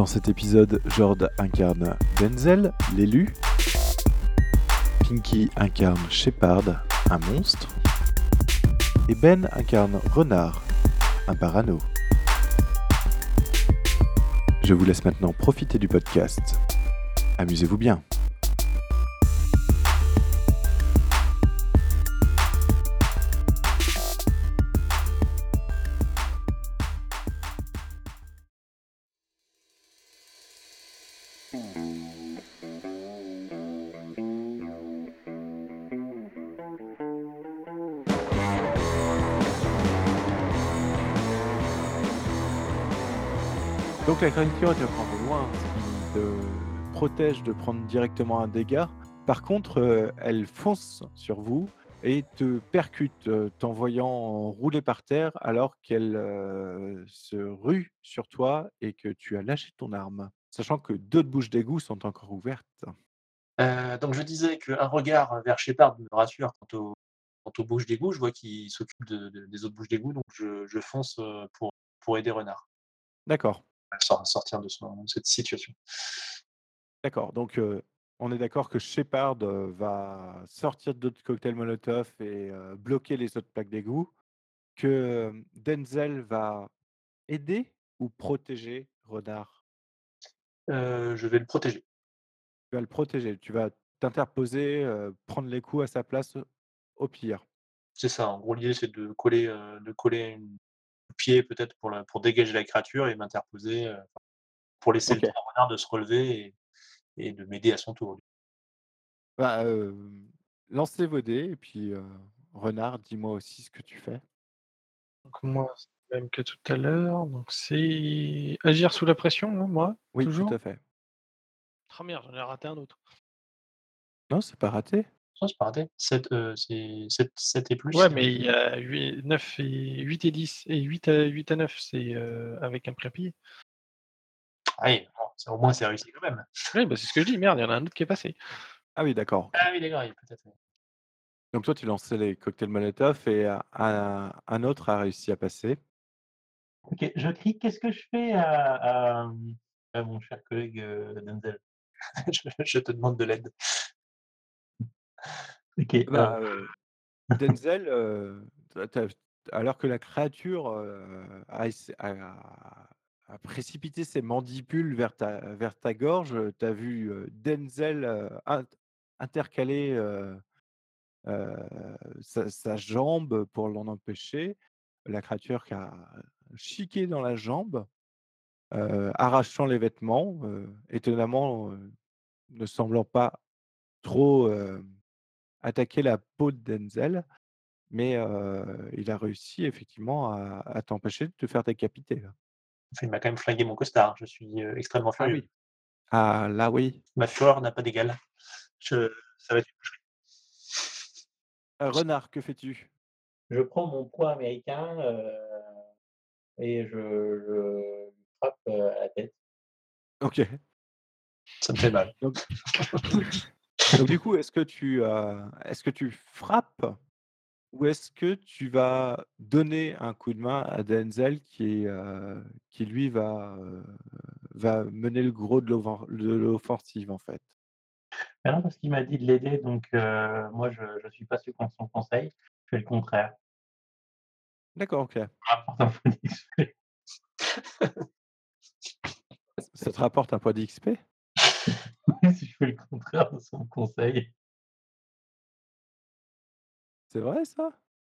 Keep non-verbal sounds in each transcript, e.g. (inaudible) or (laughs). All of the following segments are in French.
Dans cet épisode, Jord incarne Denzel, l'élu. Pinky incarne Shepard, un monstre. Et Ben incarne Renard, un parano. Je vous laisse maintenant profiter du podcast. Amusez-vous bien. Donc la créature te prend de loin, ce qui te protège de prendre directement un dégât. Par contre, euh, elle fonce sur vous et te percute, euh, t'envoyant rouler par terre alors qu'elle euh, se rue sur toi et que tu as lâché ton arme. Sachant que deux bouches d'égout sont encore ouvertes. Euh, donc je disais qu'un regard vers Shepard me rassure quant, au- quant aux bouches d'égout. Je vois qu'il s'occupe de- de- des autres bouches d'égout, donc je, je fonce pour, pour aider Renard D'accord, sortir de, son- de cette situation. d'accord. Donc euh, on est d'accord que Shepard va sortir d'autres cocktails Molotov et euh, bloquer les autres plaques d'égout. Que Denzel va aider ou protéger Renard? Euh, je vais le protéger. Tu vas le protéger, tu vas t'interposer, prendre les coups à sa place au pire. C'est ça, en gros l'idée c'est de coller, de coller une un pied peut-être pour, la- pour dégager la créature et m'interposer euh, pour laisser le temps à Renard de se relever et, et de m'aider à son tour. Bah, euh, lancez vos dés et puis euh, Renard, dis-moi aussi ce que tu fais. Donc moi, c'est le même que tout à l'heure. Donc c'est agir sous la pression, hein, moi Oui, Toujours? tout à fait. Ah merde, j'en ai raté un autre. Non, c'est pas raté. Ça, c'est pas raté. 7, euh, c'est 7, 7 et plus. Ouais, mais il y a 8, 9 et 8 et 10. Et 8 à, 8 à 9, c'est euh, avec un préappuyé. Ah oui, bon, au moins c'est réussi quand même. Oui, bah, c'est ce que je dis. Merde, il y en a un autre qui est passé. Ah oui, d'accord. Ah oui, d'accord, peut-être. Donc toi, tu lançais les cocktails Molotov et euh, un, un autre a réussi à passer. Ok, je crie, qu'est-ce que je fais à, à- à mon cher collègue euh, Denzel? (laughs) Je, je te demande de l'aide. (laughs) Ok, Bah, euh, euh, (laughs) Denzel, euh, t'as- alors que la créature euh, a, essa- a- a précipité ses mandibules vers ta, vers ta gorge, tu as vu euh, Denzel euh, in- intercaler euh, euh, sa, sa jambe pour l'en empêcher. La créature qui a chiqué dans la jambe, euh, arrachant les vêtements, euh, étonnamment euh, ne semblant pas trop euh, attaquer la peau de Denzel, mais il a réussi effectivement à, à t'empêcher de te faire décapiter. il m'a quand même flingué mon costard. Je suis extrêmement Ah furieux. oui. Ah là oui. Ma fureur n'a pas d'égal. Je... Ça va être. Euh, Renard, que fais-tu? Je prends mon poids américain euh, et je, je frappe euh, à la tête. Ok. Ça me fait mal. Donc, (laughs) (laughs) donc du (laughs) coup, est-ce que tu euh, est-ce que tu frappes ou est-ce que tu vas donner un coup de main à Denzel qui euh, qui lui va euh, va mener le gros de l'offen- de l'offensive en fait? Mais non, parce qu'il m'a dit de l'aider, donc moi je ne suis pas sûr contre son conseil, je fais le contraire. D'accord, ok. Ça te rapporte un point d'XP (laughs) si je fais le contraire de son conseil. C'est vrai ça?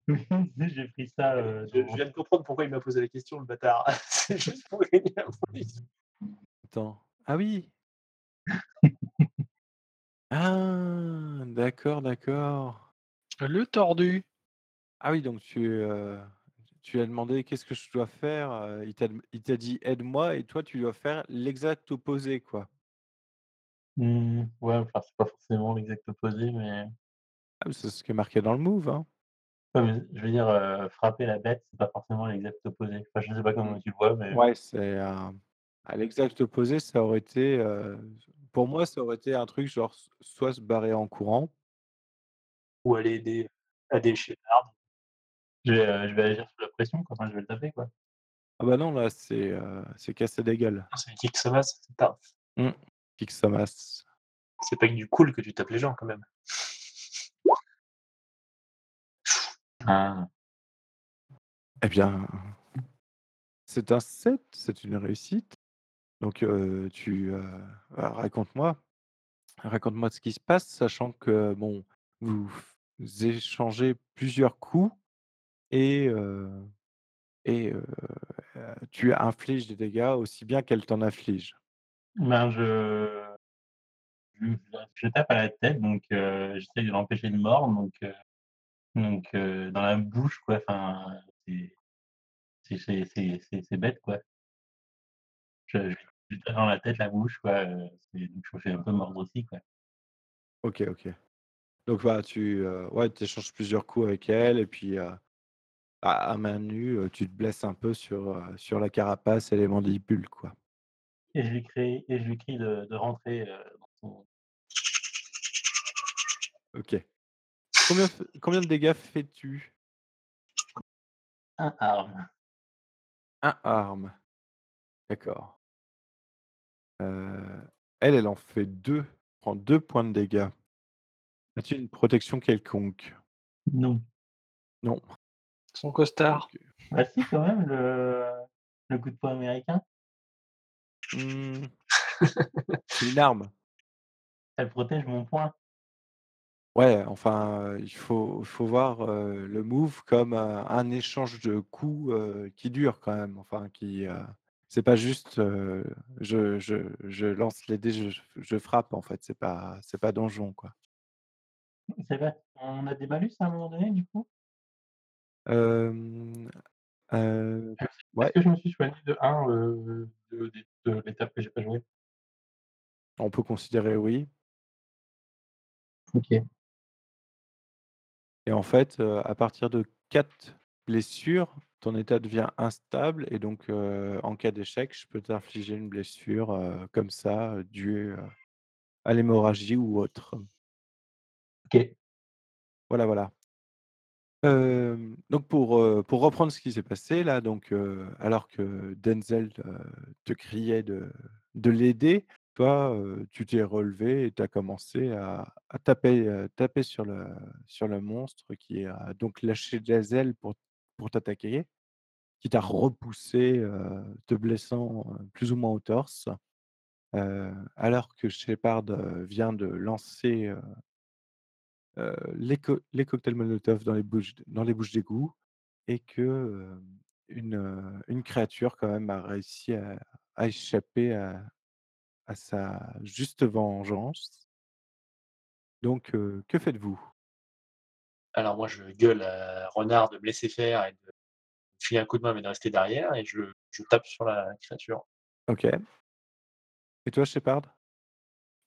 (laughs) J'ai pris ça. euh, Je, viens de comprendre pourquoi il m'a posé la question, le bâtard. (laughs) C'est juste pour gagner. Attends. Ah oui. Ah, d'accord, d'accord. Le tordu. Ah oui, donc tu, heu, tu lui as demandé: «Qu'est-ce que je dois faire?» heu, il t'a dem il t'a dit: «Aide-moi» et toi tu dois faire l'exact opposé, quoi? Mmh, ouais, enfin, c'est pas forcément l'exact opposé, mais Ah, mais c'est ce qui est marqué dans le move, hein. ouais, mais je veux dire, frapper la bête, c'est pas forcément l'exact opposé. Enfin, je sais pas Mmh. comment tu le vois, mais Ouais, c'est, à l'exact opposé, ça aurait été, pour moi, ça aurait été un truc genre soit se barrer en courant Ou aller aider à des Shepard. je vais, je vais agir sous la pression, quoi, enfin, je vais le taper, quoi. ah bah non, là, c'est, heu, c'est casser des gueules. Ah, c'est les kicks Samas, c'est pas C'est pas avec du cool que tu tapes les gens quand même. Ah, Eh bien, c'est un 7, c'est une réussite. Donc, heu, tu, heu, bah, raconte-moi raconte-moi ce qui se passe, sachant que, bon, vous échangez plusieurs coups et heu et heu, tu infliges des dégâts aussi bien qu'elle t'en inflige. Ben, je je tape à la tête, donc heu, j'essaie de l'empêcher de mordre, donc heu donc heu, dans la bouche, quoi, enfin, c'est bête, quoi. Je tape dans la tête, la bouche, quoi, c'est donc je fais un peu mordre aussi, quoi. OK, OK. Donc, voilà, tu, ouais, échanges plusieurs coups avec elle et puis, à main nue, tu te blesses un peu sur, sur la carapace et les mandibules, quoi. Et je lui crie et je lui crie de de rentrer, heu, dans son OK. Combien de dégâts fais-tu? un arme. 1 arme. D'accord. Heu, elle, elle en fait 2. Prend 2 points de dégâts. As-tu une protection quelconque? Non. Non. Son costard. OK. Bah si, quand même, le le coup de poing américain, Mmh, (laughs) c'est une arme. elle protège mon poing. Ouais, enfin, il faut faut voir, le move comme, un échange de coups, qui dure quand même. Enfin qui, c'est pas juste, je je je lance les dés, je je frappe en fait, c'est pas c'est pas donjon, quoi. C'est vrai, on a des malus à un moment donné, du coup? Hem, heu, Est-ce ouais, que je me suis soigné de 1, heu, de des de l'étape que j'ai pas jouée? on peut considérer oui. OK. Et en fait, heu, à partir de 4 blessures, ton état devient instable et donc, heu, en cas d'échec, je peux t'infliger une blessure, heu, comme ça, due, à l'hémorragie ou autre. OK. Voilà, voilà. Donc pour, pour reprendre ce qui s'est passé là, donc, alors que Denzel, te criait de de l'aider, toi, tu t'es relevé et tu as commencé à taper, taper sur le sur le monstre qui a donc lâché ailes pour pour t'attaquer, qui t'a repoussé, te blessant, plus ou moins au torse. Alors que Shepard, vient de lancer, les co les cocktails Molotov dans les bouches dans les bouches d'égout et que, une, heu, une créature quand même a réussi à à échapper à à sa juste vengeance. Donc, que faites-vous? Alors moi, je gueule à Renard de me laisser faire et de filer un coup de main, mais de rester derrière et je je tape sur la créature. OK. Et toi, Shepard?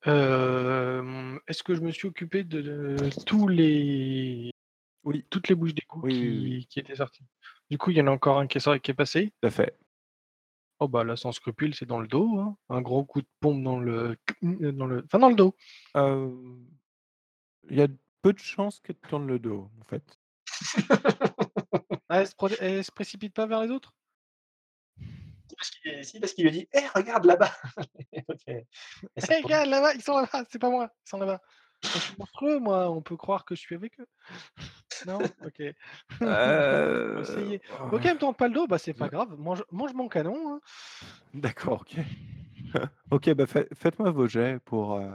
Hem, est-ce que je me suis occupé de de tous les Oui. toutes les bouches d'égout Oui, oui, oui, qui qui étaient sorties? Du coup, il y en a encore un qui est sor qui est passé. tout à fait. Oh bah là, sans scrupule, c'est dans le dos, hein. Un gros coup de pompe dans le dans le enfin dans le dos. Il y a peu de chances qu'elle te tourne le dos, en fait. (laughs) Ah, elle se elle se précipite pas vers les autres? Parce qu'il si parce qu'il lui a dit: «Eh regarde là-bas!» OK. (laughs) Et ça «Hé tourne. regarde là-bas, ils sont là-bas, c'est pas moi, ils sont là-bas». Moi, je suis monstrueux moi, on peut croire que je suis avec eux. (laughs) Non? OK. (laughs) Heu, essayer. OK, elle me tourne pas le dos, bah, c'est pas grave, mange mange mon canon, hein. d'accord, OK. OK, bah, fai faites-moi vos jets pour, heu,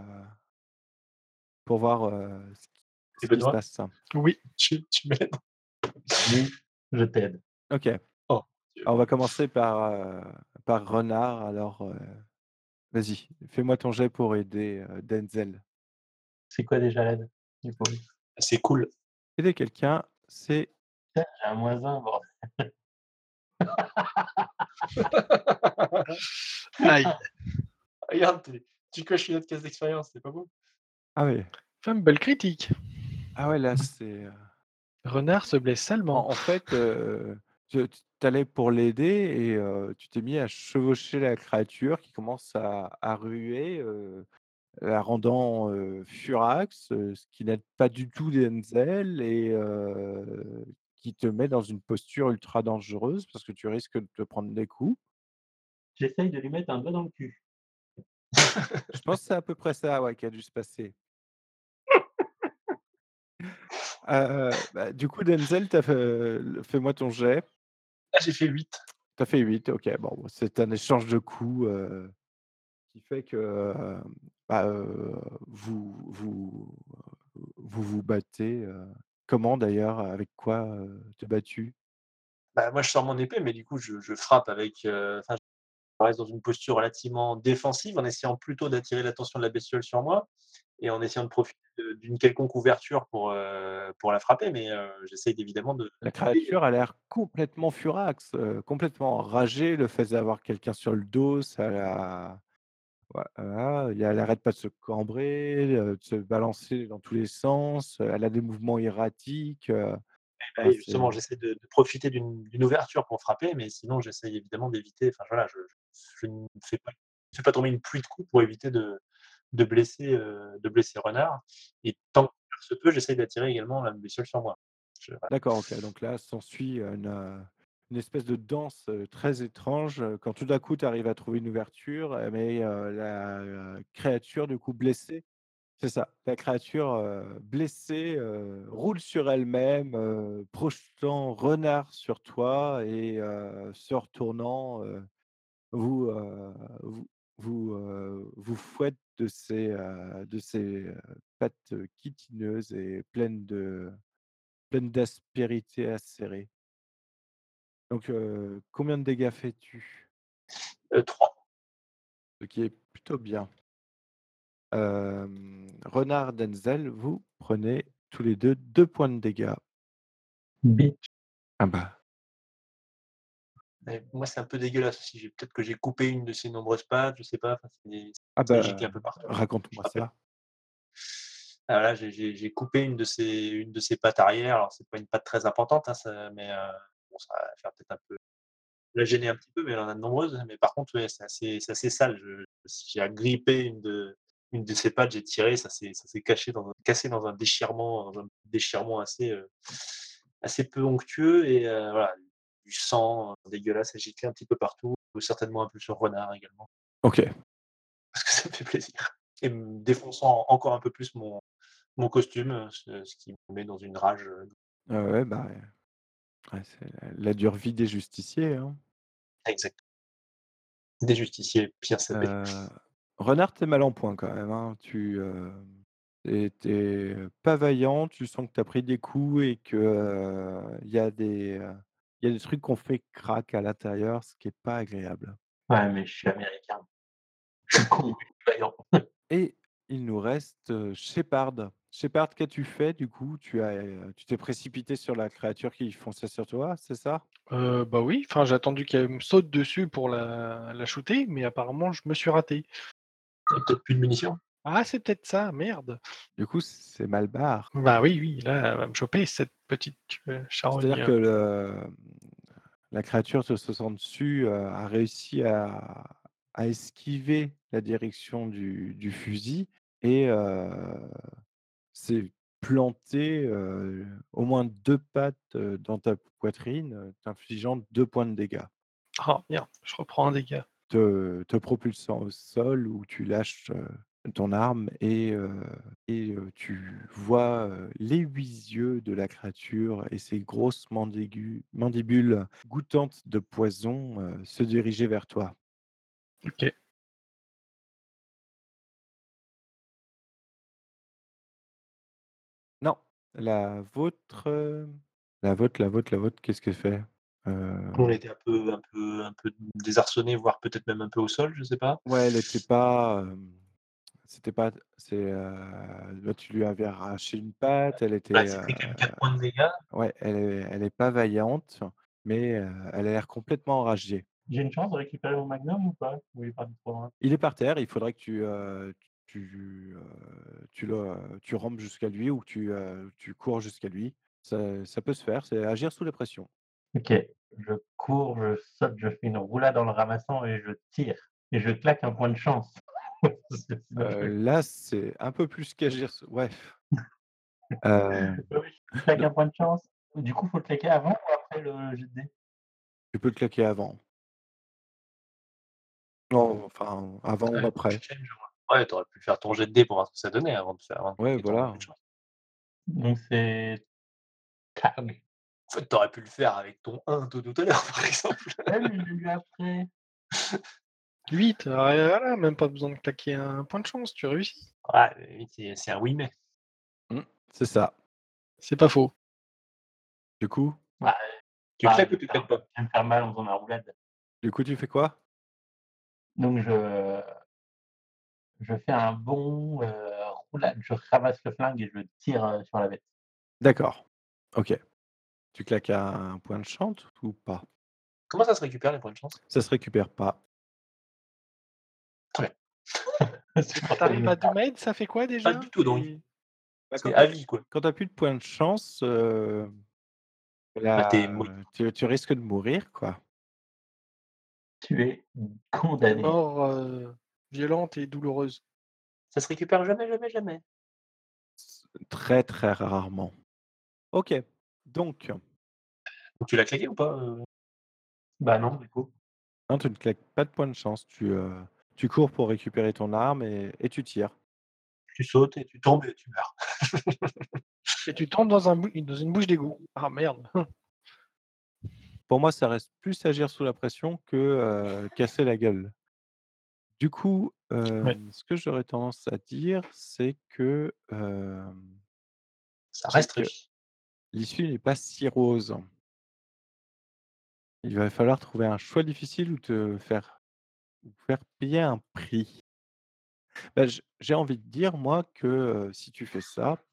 pour voir, heu, ce qui Et ce qui se passe. Oui. tu tu m'aides? Oui, je t'aide. OK. On va commencer par, heu, par Renard alors, heu, vas-y, fais-moi ton jet pour aider, heu, Denzel. C'est quoi déjà l'aide, du coup? C'est cool. Aider quelqu'un, c'est j'ai un moins un, bordel. Aïe. (laughs) Regarde, tu tu coches une autre case d'expérience, c'est pas beau? Ah oui. Femme belle critique. Ah ouais, là, c'est, Renard se blesse en salement. en fait, tu allais pour l'aider et tu t'es mis à chevaucher la créature qui commence à à ruer, la rendant, heu, furax, ce qui n'aide pas du tout Denzel et qui te met dans une posture ultra dangereuse parce que tu risques de te prendre des coups. J'essaye de lui mettre un doigt dans le cul. Je pense que c'est à peu près ça, ouais, qui a dû se passer. Heu, (laughs) bah, du coup, Denzel, fait, fais-moi ton jet. Ah, j'ai fait 8. Tu as fait 8, OK. Bon, c'est un échange de coups, qui fait que, bah, vous vous, vous vous battez, comment d'ailleurs? Avec quoi, heu, tu es battu? Bah, moi, je sors mon épée, mais du coup, je je frappe avec, enfin, je reste dans une posture relativement défensive, en essayant plutôt d'attirer l'attention de la bestiole sur moi et en essayant de profiter d'une quelconque ouverture pour, heu, pour la frapper, mais heu, j'essaye évidemment de La créature a l'air complètement furax, heu, complètement enragée. Le fait d'avoir quelqu'un sur le dos, ça la voilà, elle arrête pas de se cambrer, heu, de se balancer dans tous les sens, elle a des mouvements erratiques, oui, c'est justement, j'essaie de de profiter d'une ouverture pour frapper, mais sinon j'essaye évidemment d'éviter, enfin voilà, je je je ne fais pas je fais pas tomber une pluie de coups pour éviter de de blesser, heu, de blesser Renard et tant que faire se peut, j'essaye d'attirer également la bestiole sur moi. D'accord, OK, donc là s'ensuit, heu, une, heu, une espèce de danse, très étrange, quand tout d'un coup tu arrives à trouver une ouverture, mais la, créature du coup blessée c'est ça, la créature, blessée, roule sur elle-même, projetant Renard sur toi et se retournant, vous, vous vous, vous fouette de ses, heu, de heu, pattes chitineuses et pleines de pleines d'aspérités acérées. Donc heu, combien de dégâts fais-tu? Heu, 3. Ce qui est plutôt bien. Renard, Denzel, vous prenez tous les 2 2 points de dégâts. Bitch. Ah bah, Mais moi, c'est un peu dégueulasse aussi. Peut-être que j'ai coupé une de ses nombreuses pattes, je sais pas, enfin, c'est des ah bah, un peu partout. Raconte-moi ça. Ah là, j'ai coupé une de ses une de ses pattes arrière. Alors c'est pas une patte très importante, hein, ça mais heu, bon, ça va faire peut-être un peu la gêner un petit peu, mais elle en a de nombreuses. Mais par contre, ouais, c'est assez c'est assez sale. J'ai agrippé une de une de ses pattes, j'ai tiré, ça s'est ça s'est caché dans un cassé dans un déchirement dans un déchirement assez, heu, assez peu onctueux et heu, voilà, du sang, heu, dégueulasse, giclait un petit peu partout, certainement un peu sur Renard également, OK. parce que ça me fait plaisir et me défonçant encore un peu plus mon mon costume, heu, ce ce qui me met dans une rage, heu Ouais, ouais, bah, ouais, c'est la la dure vie des justiciers, hein. exact. Des justiciers, Pierre Sabet. Heu, Renard, tu es mal en point quand même, hein. Tu, hem, tu es pas vaillant, tu sens que tu as pris des coups et que, il y a des, il y a des trucs qui ont fait crack à l'intérieur, ce qui est pas agréable. Ouais, mais je suis américain. Je suis vaillant. Et il nous reste, Shepard. Shepard, qu'as-tu fait du coup? Tu as, tu t'es précipité sur la créature qui fonçait sur toi, c'est ça? Bah oui, enfin j'ai attendu qu'elle me saute dessus pour la la shooter, mais apparemment je me suis raté. Peut-être plus de munitions? Ah c'est peut-être ça, merde. Du coup, c'est mal barre. Bah oui, oui, là, elle va me choper cette petite, C'est-à-dire charogne. que le, mmh, la créature te sautant dessus, heu, a réussi à à esquiver la direction du du fusil et heu, s'est plantée, au moins 2 pattes, dans ta poitrine, t'infligeant 2 points de dégâts. Ah merde, je reprends un dégât. Te te propulsant au sol où tu lâches, ton arme et et tu vois, les 8 yeux de la créature et ses grosses mandibules goûtantes de poison, se diriger vers toi. OK. Non, la vôtre, la vôtre, la vôtre, la vôtre, qu'est-ce qu'elle fait? On était un peu un peu un peu désarçonnés, voire peut-être même un peu au sol, je sais pas. ouais, elle était pas, c'était pas c'est, heu, là, tu lui avais arraché une patte, elle était, Bah, heu, pris quand même 4 points de dégâts. ouais, elle est elle est pas vaillante, mais, heu, elle a l'air complètement enragée. J'ai une chance de récupérer mon magnum ou pas? Ou il est parti trop loin? Il est par terre, il faudrait que tu, tu, tu le tu rampes jusqu'à lui ou que tu, cours jusqu'à lui. Ça ça peut se faire, c'est agir sous la pression. OK. Je cours, je saute, je fais une roulade en le ramassant et je tire et je claque un point de chance. Fais là, c'est un peu plus qu'agir s ouais. Heu, (laughs) bah oui, je claque le un point de chance. Du coup, faut le claquer avant ou après le jet de dés? tu peux le claquer avant. Non, enfin, avant ou Ouais, après. ouais. Ouais, tu aurais pu faire ton jet de dés pour voir ce que ça donnait avant de faire avant de Ouais, claquer ton voilà. point de chance. Donc c'est. En fait, tu aurais pu le faire avec ton 1 de tout à l'heure, (laughs) par exemple. Ouais, mais je l'ai eu après. (laughs) 8, voilà, même pas besoin de claquer un point de chance, tu réussis. Ouais, c'est un oui mais. Mmh, c'est ça. C'est pas faux. Du coup? Ouais, Tu bah, claques je ou tu claques pas? je vais me faire mal en faisant ma roulade. du coup, tu fais quoi? Donc je je fais un bond, heu, roulade, je ramasse le flingue et je tire, heu, sur la bête. D'accord. OK. Tu claques un point de chance ou pas? Comment ça se récupère les points de chance? Ça se récupère pas. (laughs) Quand pour tu arrives à ça 2 mètres, ça fait quoi déjà? du tout, donc. C'est Bah, quand à vie, quoi. quand tu as plus de points de chance, heu, Bah, tu risques de mourir, quoi. Tu es une condamné. mort, heu, violente et douloureuse. Ça se récupère jamais, jamais, jamais? Très, très rarement. OK. Donc Donc tu l'as claqué ou pas, heu? Bah non, du coup. non, tu ne claques pas de points de chance. Tu, tu cours pour récupérer ton arme et et tu tires. Tu sautes et tu tombes et tu meurs. Et tu tombes dans un bou dans une bouche d'égout. Ah merde! Pour moi, ça reste plus agir sous la pression que, heu, casser la gueule. Du coup, Ouais. hem, ce que j'aurais tendance à dire, c'est que, hem, Ça reste l'issue n'est pas si rose. Il va falloir trouver un choix difficile ou te faire faire payer un prix? Bah, j'ai envie de dire moi que, si tu fais ça,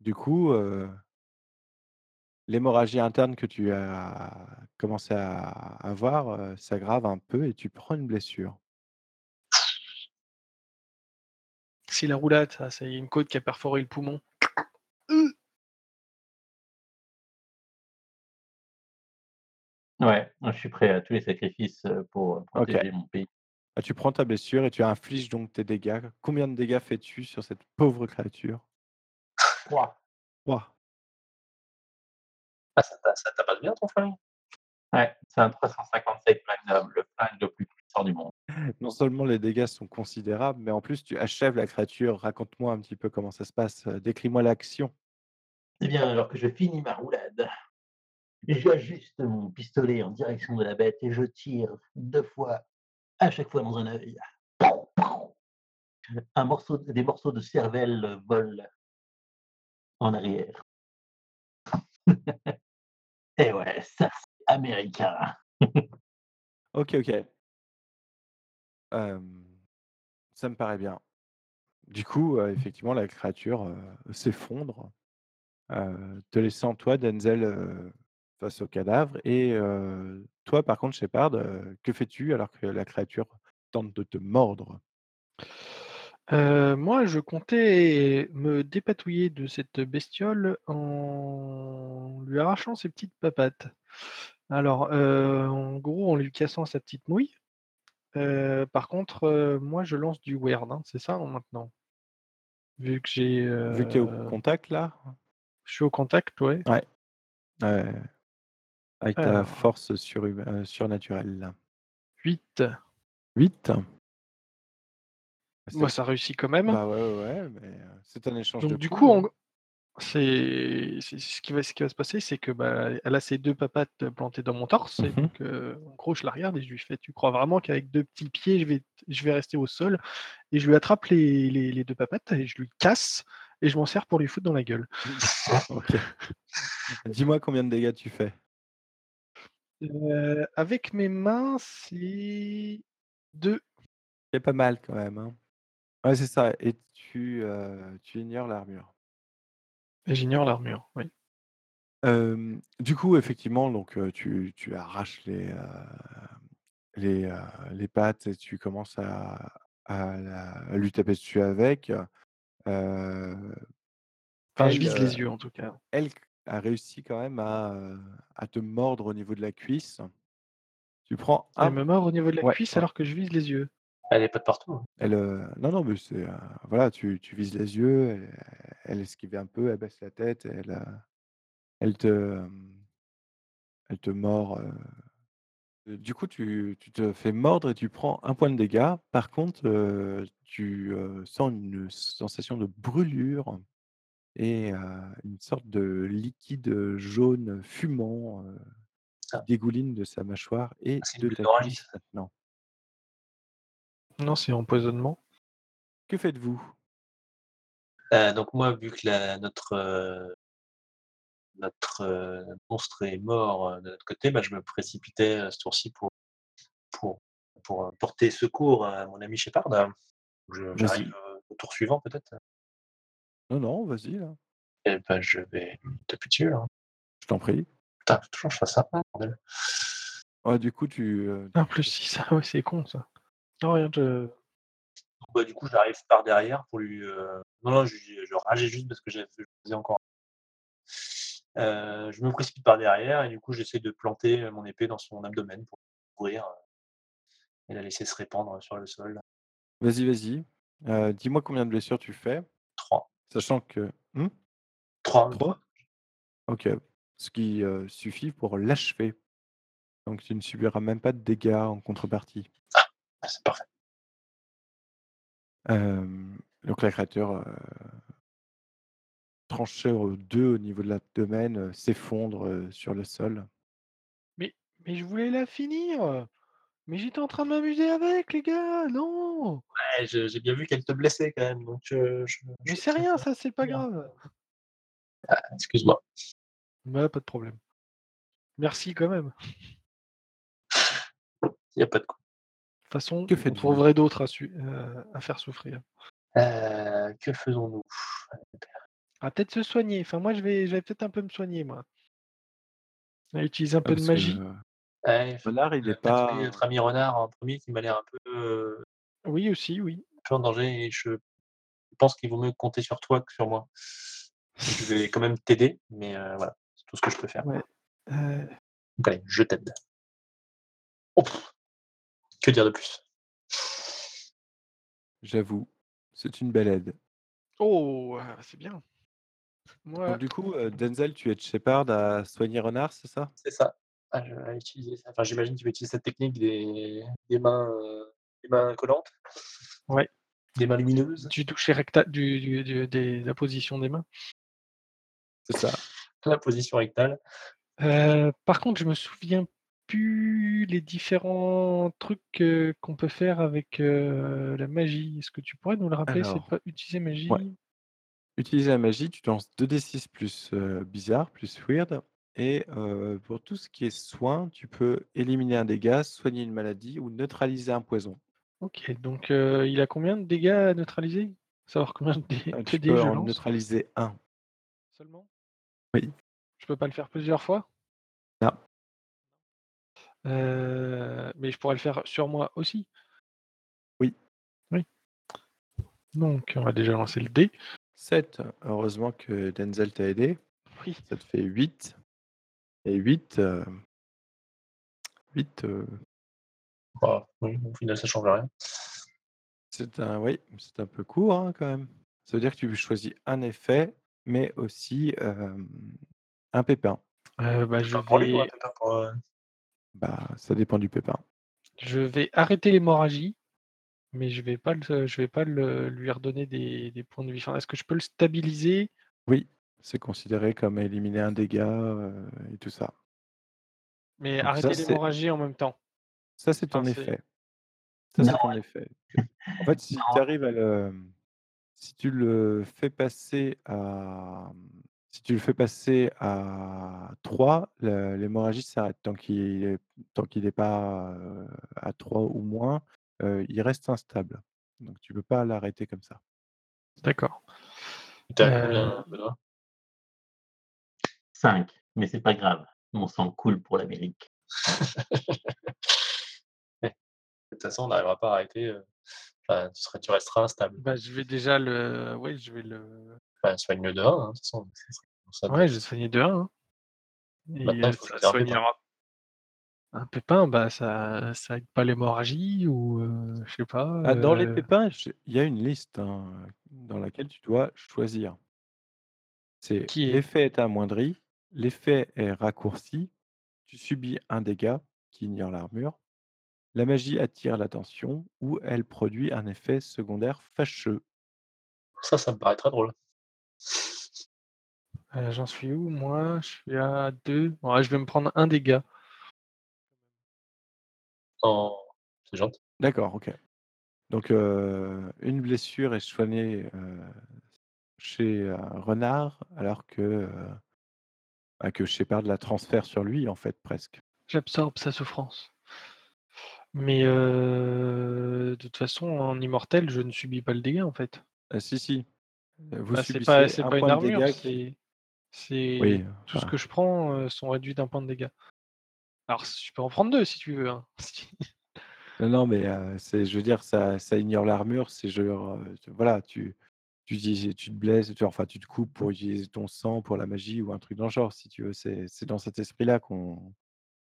du coup, l'hémorragie interne que tu as commencé à avoir, s'aggrave un peu et tu prends une blessure. C'est la roulade, c'est une côte qui a perforé le poumon. Moi je suis prêt à tous les sacrifices, pour, protéger mon pays. Ah, tu prends ta blessure et tu infliges donc tes dégâts. Combien de dégâts fais-tu sur cette pauvre créature? 3. 3. Ah ça ta ça tabasse bien ton flingue? Ouais, c'est un 357 Magnum, le flingue le plus puissant du monde. (laughs) Non seulement les dégâts sont considérables, mais en plus tu achèves la créature. Raconte-moi un petit peu comment ça se passe, décris-moi l'action. Eh bien, alors que je finis ma roulade, j'ajuste mon pistolet en direction de la bête et je tire 2 fois, à chaque fois dans un œil. Un morceau des morceaux de cervelle, volent en arrière. (laughs) Et ouais, ça c'est américain. OK, OK. Ça me paraît bien. Du coup, heu, effectivement la créature, heu, s'effondre, heu, te laissant toi Denzel, face au cadavre et toi par contre Shepard, que fais-tu alors que la créature tente de te mordre? Moi, je comptais me dépatouiller de cette bestiole en lui arrachant ses petites papates. Alors, en gros, en lui cassant sa petite nouille. Heu, par contre, moi, je lance du weird, hein, c'est ça, hein, maintenant? Vu que j'ai, Vu que tu es au contact là? je suis au contact, ouais. Ouais. Ouais. Avec ta Alors force heu, surnaturelle. 8. 8? Bah, C'est ça réussit quand même. bah, ouais, mais heu, c'est un échange de Donc du coups, coup, hein. c'est c'est ce qui va ce qui va se passer, c'est que, bah, elle a ses 2 papates plantées dans mon torse et Mmh mh. donc heu, en gros, je la regarde et je lui fais: «Tu crois vraiment qu'avec 2 petits pieds, je vais t je vais rester au sol?» et je lui attrape les les les 2 papates et je lui casse et je m'en sers pour lui foutre dans la gueule. (laughs) OK. (laughs) Dis-moi combien de dégâts tu fais? Heu, avec mes mains, c'est 2. C'est pas mal quand même, hein. Ouais, c'est ça et tu, heu, tu ignores l'armure. J'ignore l'armure, oui. Du coup, effectivement, donc tu tu arraches les, heu, les, les pattes et tu commences à à la à lui taper dessus avec, Enfin, je vise les yeux en tout cas. elle a réussi quand même à, te mordre au niveau de la cuisse. Tu prends Elle un me mord au niveau de la ouais, cuisse alors que je vise les yeux. Elle est pas de partout, hein. Elle, non, non, mais c'est, voilà, tu tu vises les yeux, elle elle esquive un peu, elle baisse la tête, elle, elle te, elle te mord, du coup, tu tu te fais mordre et tu prends un point de dégâts. Par contre, tu, sens une sensation de brûlure et une sorte de liquide, jaune fumant, qui Ah. dégouline de sa mâchoire et C'est une de bulle ta cuisse maintenant. Non, c'est empoisonnement. Que faites-vous? Donc moi, vu que la notre, notre, monstre est mort, de notre côté, bah, je me précipitais, heu, ce tour-ci pour pour pour, porter secours à mon ami Shepard. Je j'arrive, au tour suivant peut-être? Non, non, vas-y, là. Et bah, je vais taper dessus, hein. Je t'en prie. Putain, faut toujours que je fasse ça, bordel. Ouais, du coup, tu, heu, Ah, plus 6, ah ouais, c'est con ça. Non, rien, je Donc bah, du coup, j'arrive par derrière pour lui, heu non, non, je je rageais juste parce que j'avais je faisais encore Heu, je me précipite par derrière et du coup, j'essaie de planter, mon épée dans son abdomen pour l'ouvrir, heu et la laisser se répandre sur le sol. vas-y, vas-y. Dis-moi combien de blessures tu fais? 3. Sachant que mmh? 3, même 3. 3? OK. Ce qui, suffit pour l'achever. Donc tu ne subiras même pas de dégâts en contrepartie. Ah, c'est parfait. Donc la créature, tranchée en 2 au niveau de l'abdomen, s'effondre, sur le sol. mais mais je voulais la finir! Mais j'étais en train de m'amuser avec les gars, non! Ouais, je j'ai bien vu qu'elle te blessait quand même, donc je Mais je c'est rien ça, c'est pas grave. ah, excuse-moi. Bah, pas de problème. Merci quand même. Il y a pas de quoi. De toute façon, Que on faites-vous? trouverait d'autres à su heu, à faire souffrir. Heu, que faisons-nous? Ah, peut-être se soigner, enfin moi je vais je vais peut-être un peu me soigner moi. À utiliser un Ah peu de parce que, magie. Ouais, Renard il est soigner notre pas ami renard en 1er qui m'a l'air un peu, heu, Oui aussi, oui. un peu en danger et je pense qu'il vaut mieux compter sur toi que sur moi. Je vais quand même t'aider, mais heu, voilà, c'est tout ce que je peux faire. Ouais, heu, Donc allez, je t'aide. Oh que dire de plus? j'avoue, c'est une belle aide. oh, heu, c'est bien. Moi Donc du coup, Denzel, tu aides Shepard à soigner Renard, c'est ça? C'est ça, à à utiliser ça. Enfin, j'imagine qu'il va utiliser cette technique des des mains, heu, des mains collantes, ouais, des mains lumineuses, du toucher rectal du du du des la position des mains. C'est ça. la position rectale. Heu, par contre, je me souviens plus les différents trucs, heu, qu'on peut faire avec, heu, la magie. Est-ce que tu pourrais nous le rappeler? C'est pas utiliser ouais, magie? utiliser la magie, tu lances 2d6 plus, bizarre, plus weird et pour tout ce qui est soin, tu peux éliminer un dégât, soigner une maladie ou neutraliser un poison. OK, donc il a combien de dégâts à neutraliser? Savoir combien de tu peux je en lance? neutraliser un. Seulement? Oui. Je peux pas le faire plusieurs fois? Non. Mais je pourrais le faire sur moi aussi? Oui. Oui. Donc on va déjà lancer le dé. 7. Heureusement que Denzel t'a aidé. Oui. Ça te fait 8 et 8, heu, 8, heu, Bah, oui, au final, ça change rien. c'est un oui, c'est un peu court, hein, quand même. Ça veut dire que tu choisis un effet, mais aussi, un pépin. Heu, bah, je vais pour, Bah, ça dépend du pépin. je vais arrêter l'hémorragie, mais je vais pas le je vais pas le lui redonner des des points de vie. Enfin, est-ce que je peux le stabiliser? Oui, c'est considéré comme éliminer un dégât, heu, et tout ça. Mais Donc arrêter l'hémorragie en même temps? ça, c'est Enfin, ton effet. Ça, c'est ton effet. En fait, si tu arrives à le si tu le fais passer à, mmh, si tu le fais passer à 3, le l'hémorragie s'arrête. Tant qu'il est tant qu'il est pas, heu, à 3 ou moins, heu, il reste instable. Donc tu peux pas l'arrêter comme ça. D'accord. Tu as Euh, combien, Benoît 5, mais c'est pas grave. Mon sang coule pour l'Amérique. (laughs) De toute façon, on n'arrivera pas à arrêter. euh, Enfin, tu, serais, tu resteras instable. bah, je vais déjà le. Ouais, je vais le. Enfin, soigne mieux de 1, hein, de toute façon. ça Ouais, je vais soigner de 1. Hein. Et Maintenant, il euh, faut ça choisir un. Un pépin, bah ça, ça aide pas l'hémorragie ou euh, je sais pas. Ah, dans les euh, pépins, il y a une liste hein, dans laquelle tu dois choisir. C'est Qui est? l'effet est amoindri, l'effet est raccourci, tu subis un dégât qui ignore l'armure, la magie attire l'attention ou elle produit un effet secondaire fâcheux. Ça, ça me paraît très drôle. euh, J'en suis où moi? Je suis à 2. Ouais, je vais me prendre un dégât. C'est gentil. D'accord, ok. Donc euh, une blessure est soignée euh, chez un renard alors que, euh, bah, que Shepard la transfère sur lui en fait presque. J'absorbe sa souffrance. Mais euh, de toute façon, en immortel, je ne subis pas le dégât en fait. Ah, si si, Euh, vous Bah, c'est subissez pas, un pas une point de armure, dégâts. qui- c'est, tout ce que je prends euh, sont réduits d'un point de dégâts. Alors, je peux en prendre deux si tu veux. hein. (laughs) Non, non, mais euh, c'est, je veux dire, ça, ça ignore l'armure. C'est genre, tu- voilà, tu, tu, tu te blesses, tu, enfin, tu te coupes pour utiliser ton sang pour la magie ou un truc dans le genre, si tu veux. C'est, c'est dans cet esprit-là qu'on,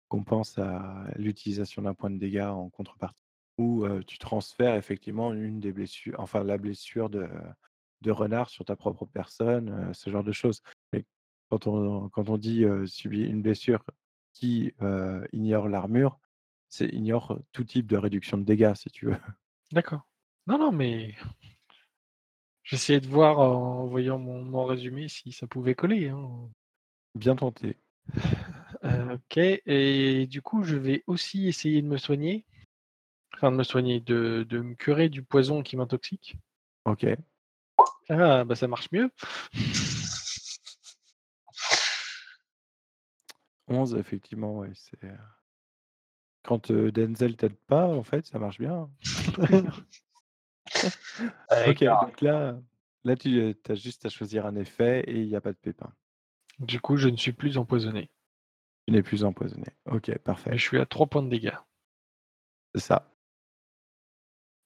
qu'on pense à l'utilisation d'un point de dégâts en contrepartie. Ou euh, tu transfères effectivement une des blessures, enfin la blessure de, de renard sur ta propre personne, euh, ce genre de choses. Mais quand on, quand on dit euh, subir une blessure qui euh, ignore l'armure, c'est ignore tout type de réduction de dégâts, si tu veux. D'accord. Non, non, mais j'essayais de voir en voyant mon, mon résumé si ça pouvait coller. hein. Bien tenté. Euh, ok, et du coup, je vais aussi essayer de me soigner. Enfin, de me soigner, de, de me curer du poison qui m'intoxique. Ok. Ah, bah ça marche mieux. 11, effectivement, ouais, c'est. euh, Quand euh, Denzel t'aide pas, en fait, ça marche bien. (laughs) (laughs) Ok, donc là, là tu as juste à choisir un effet et il n'y a pas de pépin. Du coup, je ne suis plus empoisonné. Tu n'es plus empoisonné. Ok, Mais parfait. je suis à 3 points de dégâts. C'est ça.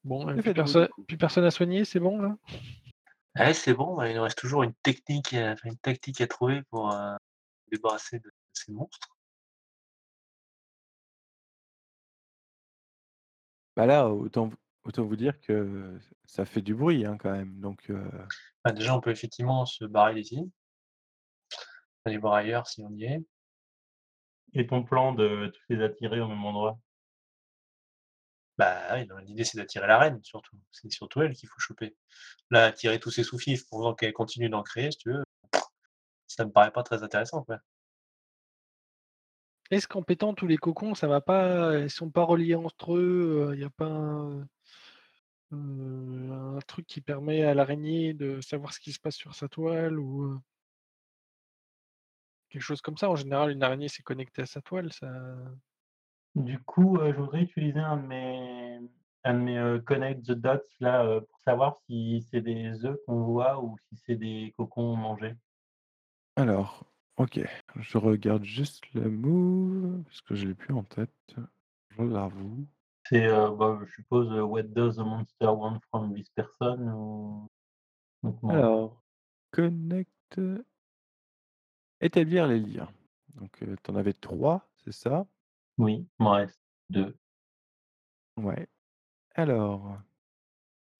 Bon, euh, Que plus, perso- personne à soigner, c'est bon là? Ouais, c'est bon, il nous reste toujours une technique, euh, une tactique à trouver pour euh, se débarrasser de ces monstres. Bah là, autant, autant vous dire que ça fait du bruit hein, quand même. Donc, Bah, déjà, on peut effectivement se barrer d'ici. Aller voir ailleurs si on y est. Et ton plan de tous les attirer au même endroit? Bah oui, non, l'idée c'est d'attirer la reine surtout. C'est surtout elle qu'il faut choper. Là, attirer tous ses sous-fifs pendant qu'elle continue d'en créer, si tu veux, ça me paraît pas très intéressant. Quoi. Est-ce qu'en pétant tous les cocons, ça va pas Ils sont pas reliés entre eux Il n'y a pas un, un truc qui permet à l'araignée de savoir ce qui se passe sur sa toile ou quelque chose comme ça En général, une araignée s'est connectée à sa toile. Ça... Du coup, euh, je voudrais utiliser un de mes, un de mes euh, Connect the Dots là, euh, pour savoir si c'est des œufs qu'on voit ou si c'est des cocons mangés. alors, ok. Je regarde juste le move, parce que je l'ai plus en tête. Je l'avoue. C'est, euh, bah, je suppose, euh, What does the monster want from this person ou... Alors, connect. Établir les liens. Donc, tu en avais trois, c'est ça? Oui, il m'en reste deux. Ouais. Alors,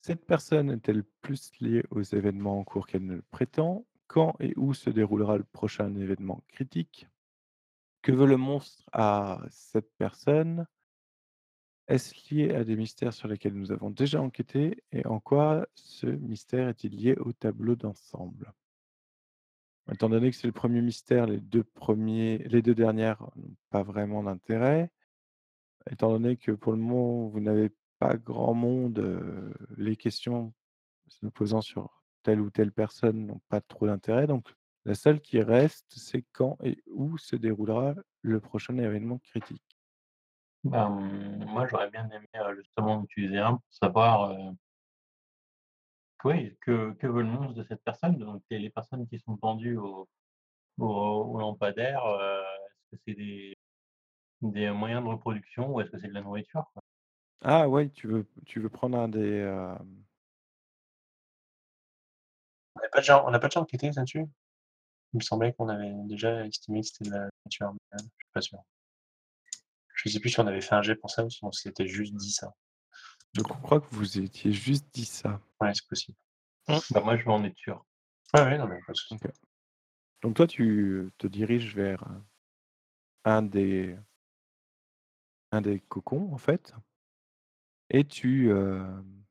cette personne est-elle plus liée aux événements en cours qu'elle ne le prétend? Quand et où se déroulera le prochain événement critique? Que veut le monstre à cette personne? Est-ce lié à des mystères sur lesquels nous avons déjà enquêté Et en quoi ce mystère est-il lié au tableau d'ensemble? Étant donné que c'est le premier mystère, les deux, premiers, les deux dernières n'ont pas vraiment d'intérêt. Étant donné que pour le moment, vous n'avez pas grand monde, euh, les questions se posant sur telle ou telle personne n'ont pas trop d'intérêt. Donc, la seule qui reste, c'est quand et où se déroulera le prochain événement critique. Ben, moi, j'aurais bien aimé euh, justement utiliser un pour savoir euh, Oui, que que veut le monstre de cette personne? Donc les les personnes qui sont pendues au au au lampadaire, est-ce que c'est des des moyens de reproduction ou est-ce que c'est de la nourriture, quoi? Ah ouais, tu veux tu veux prendre un des, hem On n'a pas déjà on n'a pas déjà enquêté là-dessus? Il me semblait qu'on avait déjà estimé que c'était de la nourriture, mais, heu, je suis pas sûr. Je sais plus si on avait fait un jet pour ça ou si on s'était juste dit ça. je crois que vous étiez juste dit ça. Ouais, c'est possible. Bah, moi, je vais en être sûr. Ouais, ouais, non, mais pas de. Donc toi, tu te diriges vers, un des un des cocons, en fait et tu, hem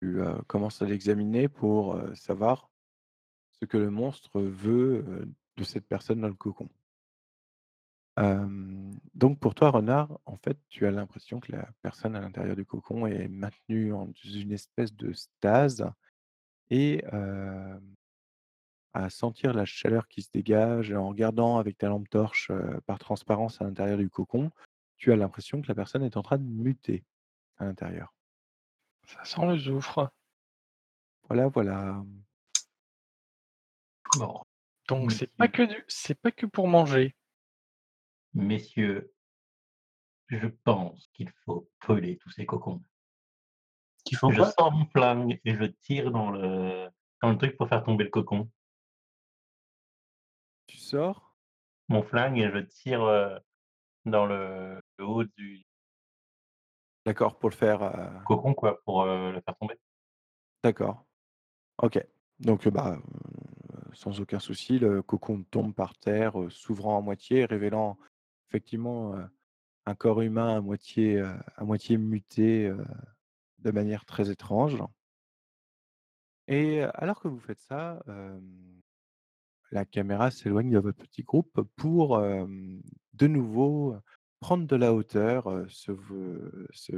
tu, heu, commences à l'examiner pour, heu, savoir ce que le monstre veut, de cette personne dans le cocon. Donc pour toi, renard, en fait, tu as l'impression que la personne à l'intérieur du cocon est maintenue en dans une espèce de stase et à sentir la chaleur qui se dégage en regardant avec ta lampe torche, par transparence à l'intérieur du cocon, tu as l'impression que la personne est en train de muter à l'intérieur. Ça sent le soufre. Voilà, voilà. Bon, Donc c'est pas Messieurs. que du c'est pas que pour manger. Messieurs, je pense qu'il faut brûler tous ces cocons. Qu'il faut Je quoi? sors mon flingue et je tire dans le dans le truc pour faire tomber le cocon. Tu sors? Mon flingue et je tire, heu, dans le le haut du D'accord, pour le faire, heu cocon, quoi, pour, heu, le faire tomber. d'accord. OK. Donc, bah, sans aucun souci, le cocon tombe par terre, s'ouvrant à moitié, révélant effectivement, un corps humain à moitié, à moitié muté, de manière très étrange. Et alors que vous faites ça, la caméra s'éloigne de votre petit groupe pour, de nouveau, prendre de la hauteur, se se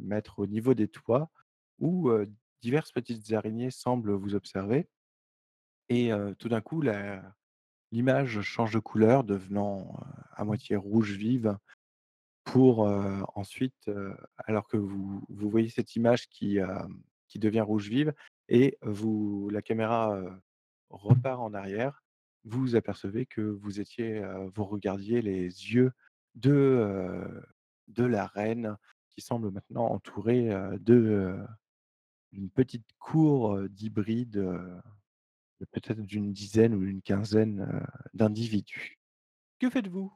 mettre au niveau des toits où, diverses petites araignées semblent vous observer. Et tout d'un coup, la l'image change de couleur, devenant, à moitié rouge vive pour, ensuite, alors que vous vous voyez cette image qui, qui devient rouge vive et vous la caméra, repart en arrière, vous apercevez que vous étiez, vous regardiez les yeux de, de la reine qui semble maintenant entourée, d'une petite cour, d'hybrides, peut-être d'une dizaine ou d'une quinzaine, heu, d'individus. Que faites-vous?